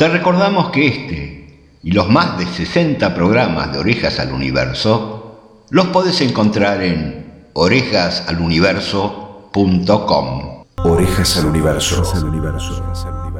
Te recordamos que este y los más de 60 programas de Orejas al Universo los podés encontrar en orejasaluniverso.com. Orejas al Universo.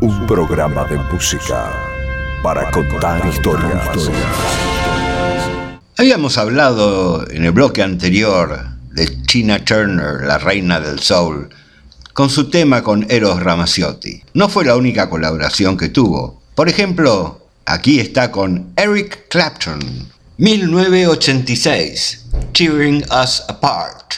Un programa de música para contar historias. Habíamos hablado en el bloque anterior de Tina Turner, la reina del soul, con su tema con Eros Ramazzotti. No fue la única colaboración que tuvo. Por ejemplo, aquí está con Eric Clapton, 1986, Tearing Us Apart.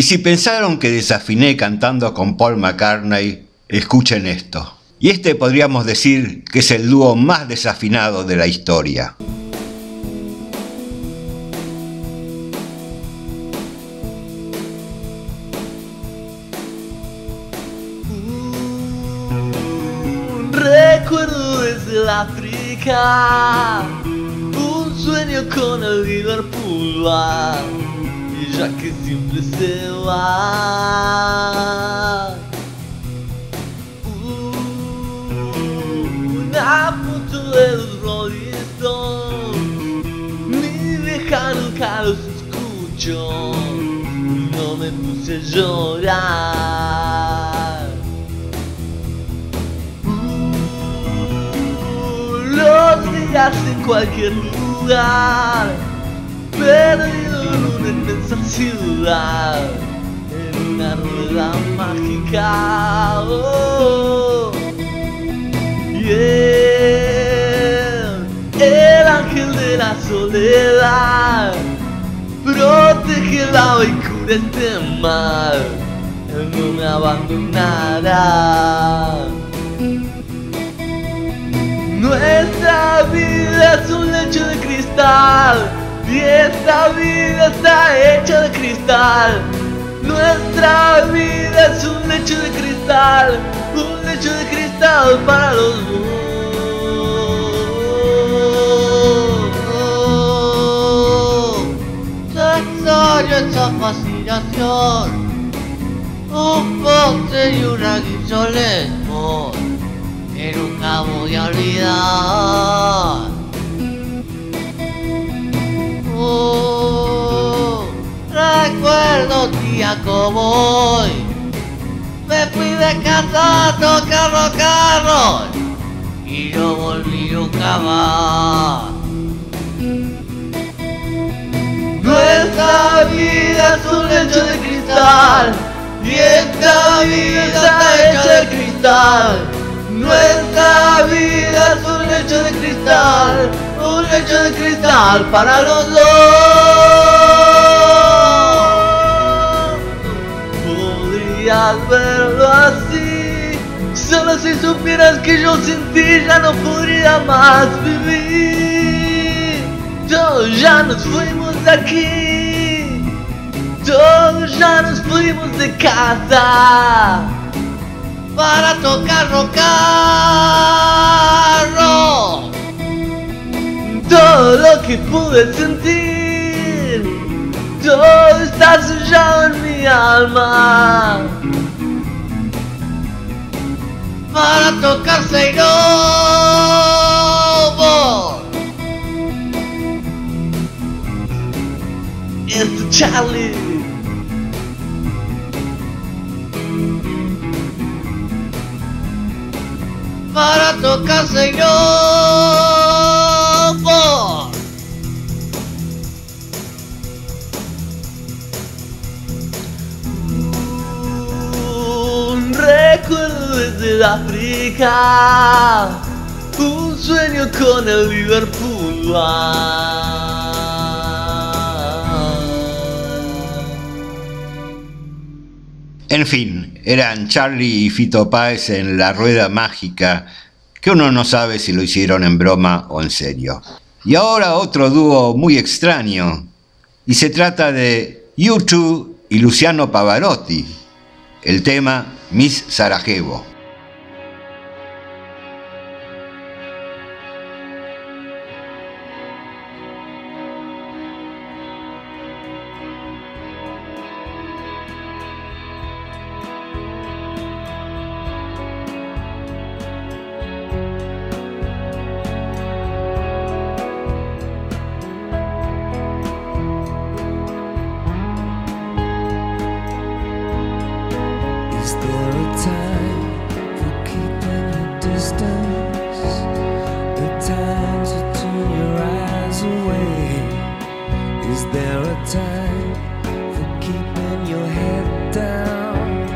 Y si pensaron que desafiné cantando con Paul McCartney, escuchen esto. Y este podríamos decir que es el dúo más desafinado de la historia. Recuerdo desde África, un sueño con el Liverpool y ya que siempre se va. Una foto de los Rolling Stones, mi vieja nunca los escucho, no me puse a llorar. los días en cualquier lugar, perdido en una inmensa ciudad, en una rueda mágica. Oh, yeah. El ángel de la soledad protege agua y cura este mal, él no me abandonará. Nuestra vida es un lecho de cristal y esta vida está hecha de cristal. Nuestra vida es un lecho de cristal, un lecho de cristal para los dos. Esa fascinación, un postre y una guisolemos que nunca voy a olvidar. Recuerdo día como hoy, me fui de tocar los carros y no volví nunca más. Nuestra vida es un lecho de cristal y esta vida está hecha de cristal. Nuestra vida es un lecho de cristal, un lecho de cristal para los dos. Podrías verlo así, solo si supieras que yo sin ti ya no podría más vivir. Todos ya nos fuimos de aquí, todos ya nos fuimos de casa para tocar rock Todo lo que pude sentir, todo está sellado en mi alma. Para tocar Seinobo. It's Charlie. para tocar Señor. Un Un sueño con el Liverpool. En fin, eran Charlie y Fito Páez en la rueda mágica, que uno no sabe si lo hicieron en broma o en serio. Y ahora otro dúo muy extraño, y se trata de U2 y Luciano Pavarotti, el tema Miss Sarajevo. Away? Is there a time for keeping your head down?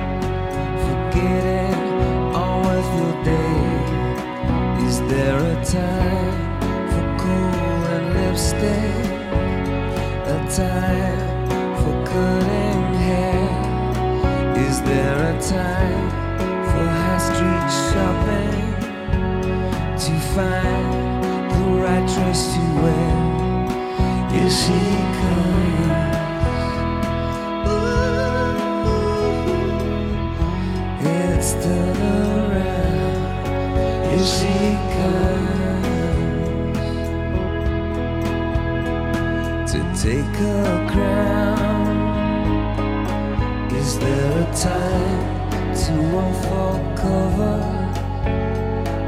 Forgetting all of your day? Is there a time for cool and lipstick? A time for cutting hair? Is there a time for high street shopping to find I trust you well. He comes. It's around. He to take a crown. Is there a time to unfold cover?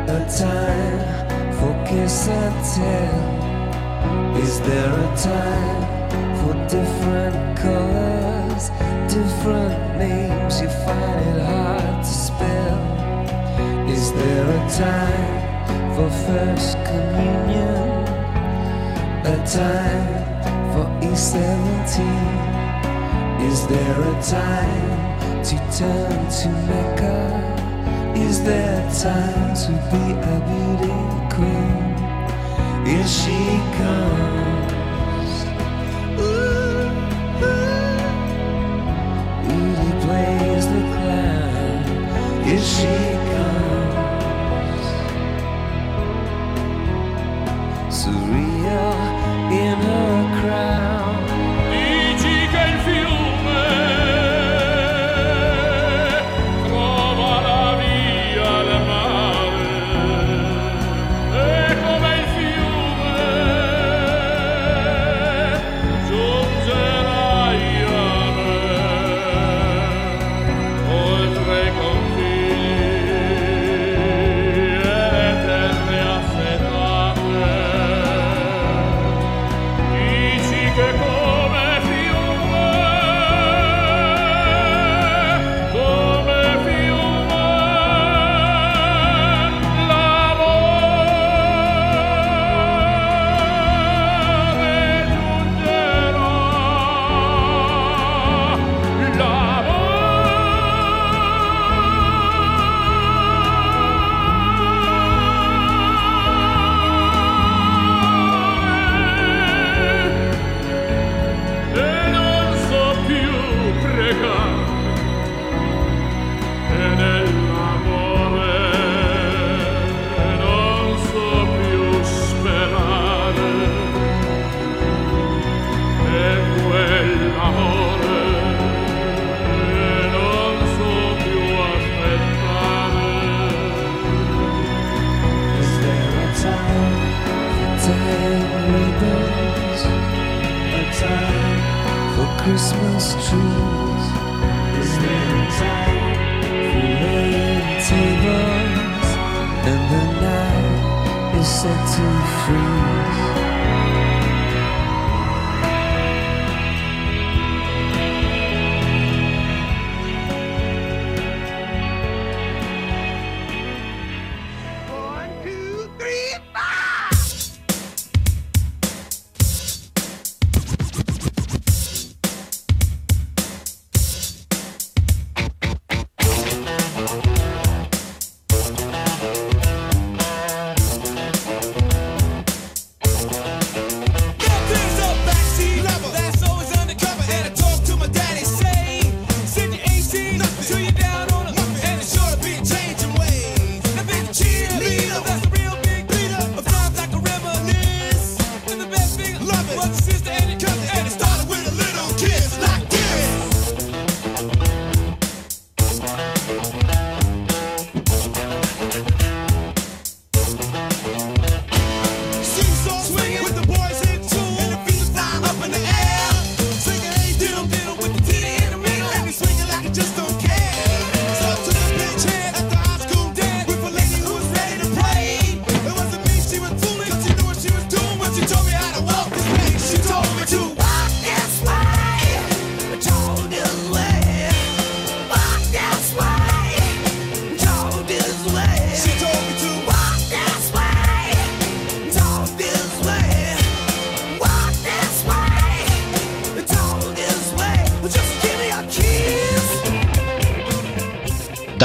A time for kiss and tell? Is there a time for different colors, different names you find it hard to spell? Is there a time for first communion? A time for E17? Is there a time to turn to Mecca? Is there time to be a beauty? queen, is she come?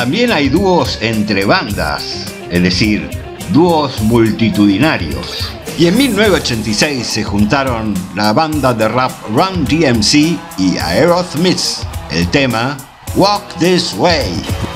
También hay dúos entre bandas, es decir, dúos multitudinarios. Y en 1986 se juntaron la banda de rap Run DMC y Aerosmith. El tema Walk This Way.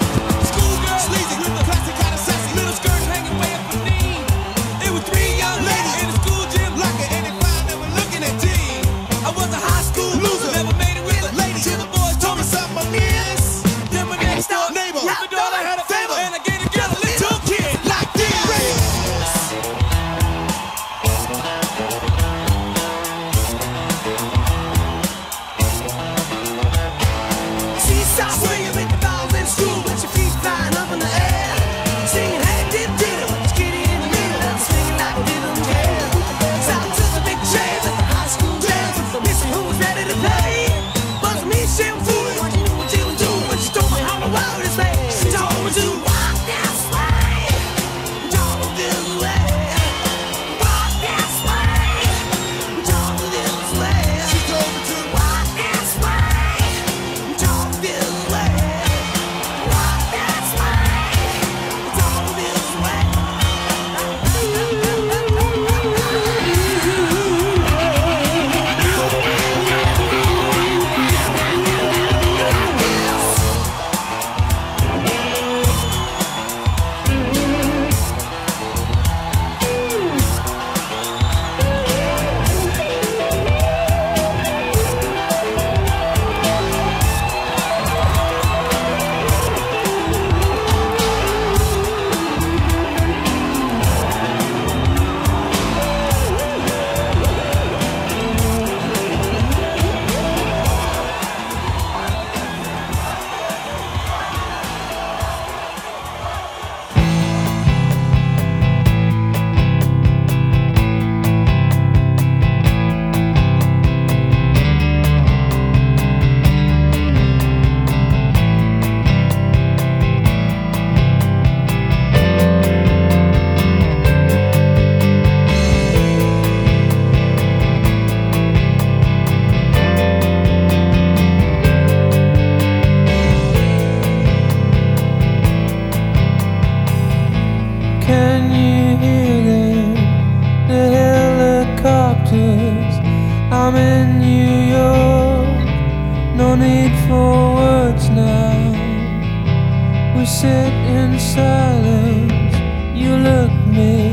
sit in silence, you look me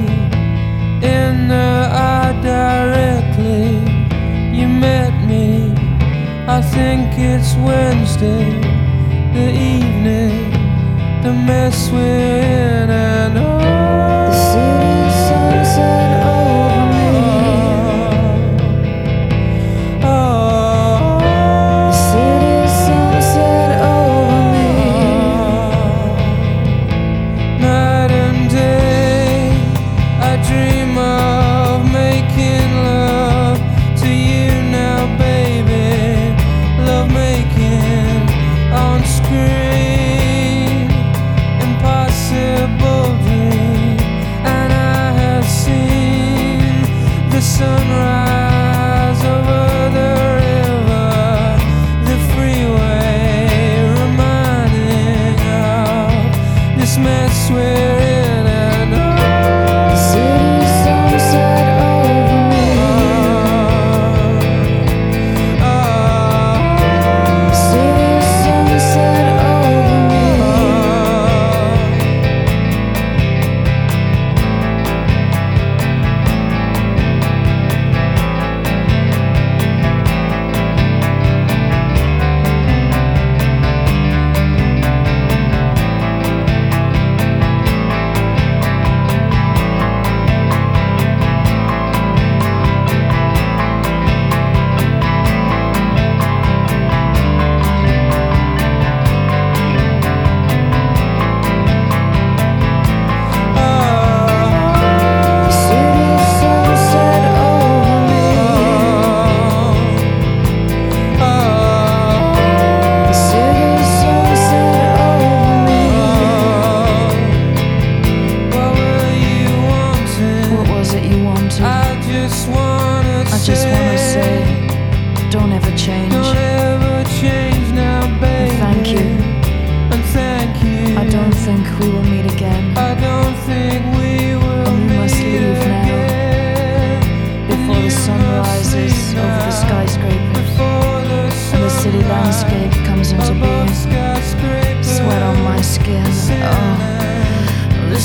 in the eye directly. You met me, I think it's Wednesday, the evening, the mess we're in, and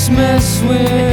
Christmas with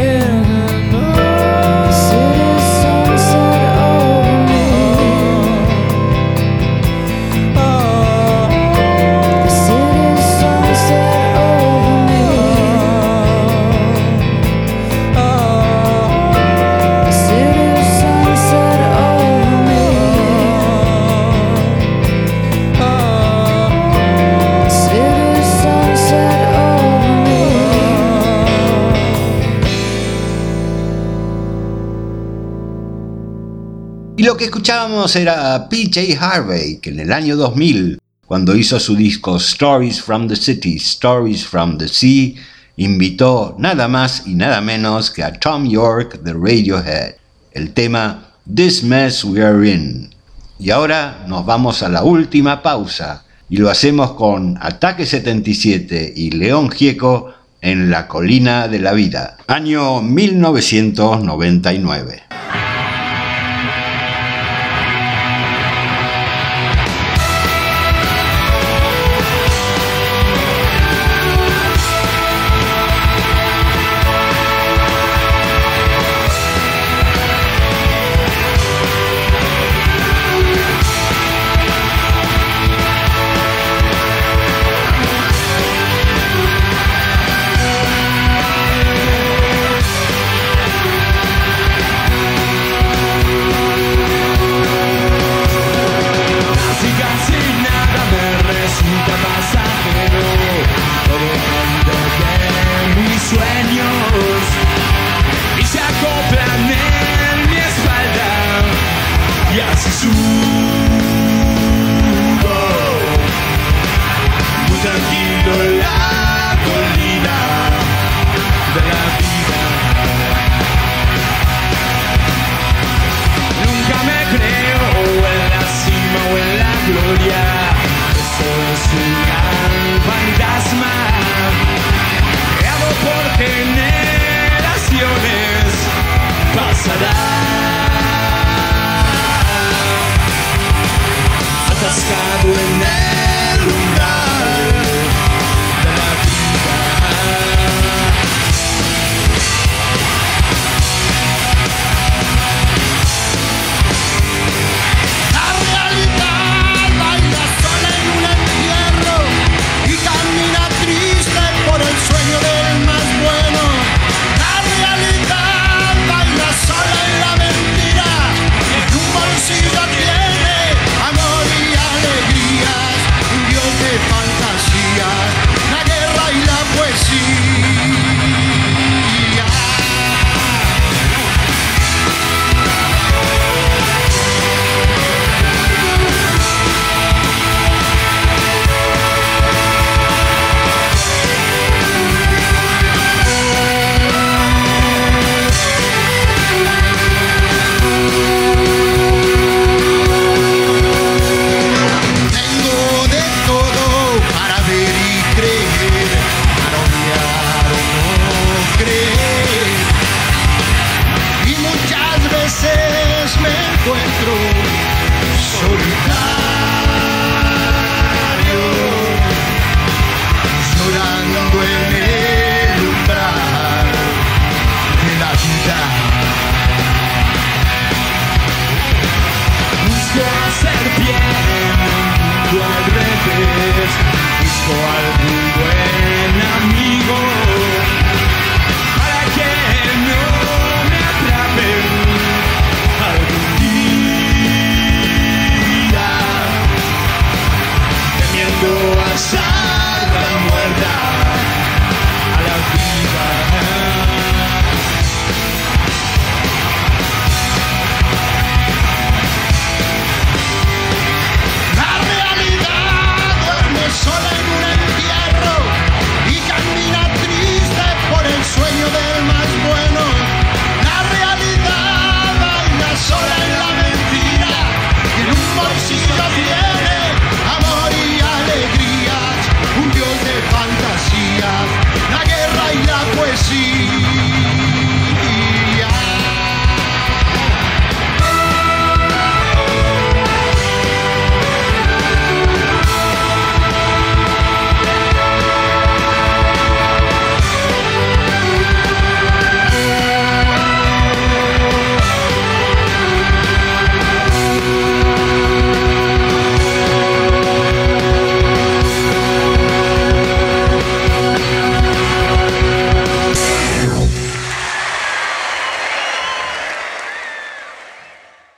lo que escuchábamos era a PJ Harvey, que en el año 2000, cuando hizo su disco Stories from the City, Stories from the Sea, invitó nada más y nada menos que a Tom York de Radiohead, el tema This Mess We're In. Y ahora nos vamos a la última pausa y lo hacemos con Ataque 77 y León Gieco en La Colina de la Vida, año 1999.